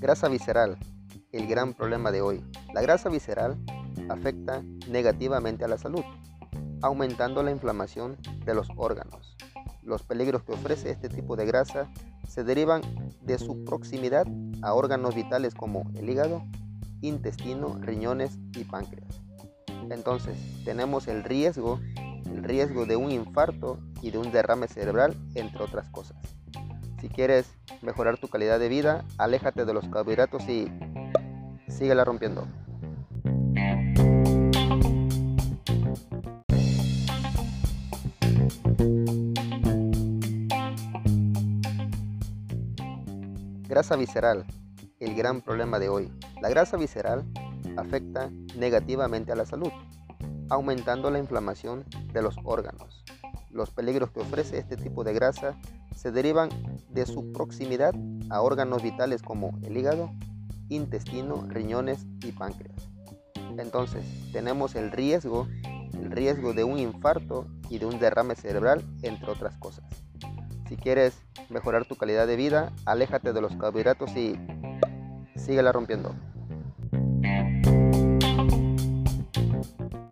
Grasa visceral, el gran problema de hoy. La grasa visceral afecta negativamente a la salud, aumentando la inflamación de los órganos. Los peligros que ofrece este tipo de grasa se derivan de su proximidad a órganos vitales como el hígado, intestino, riñones y páncreas. Entonces, tenemos el riesgo, el riesgo de un infarto y de un derrame cerebral, entre otras cosas. Si quieres mejorar tu calidad de vida, aléjate de los carbohidratos y síguela rompiendo. Grasa visceral, el gran problema de hoy. La grasa visceral afecta negativamente a la salud, aumentando la inflamación de los órganos. Los peligros que ofrece este tipo de grasa se derivan de su proximidad a órganos vitales como el hígado, intestino, riñones y páncreas. Entonces, tenemos el riesgo, el riesgo de un infarto y de un derrame cerebral, entre otras cosas. Si quieres mejorar tu calidad de vida, aléjate de los carbohidratos y síguela rompiendo.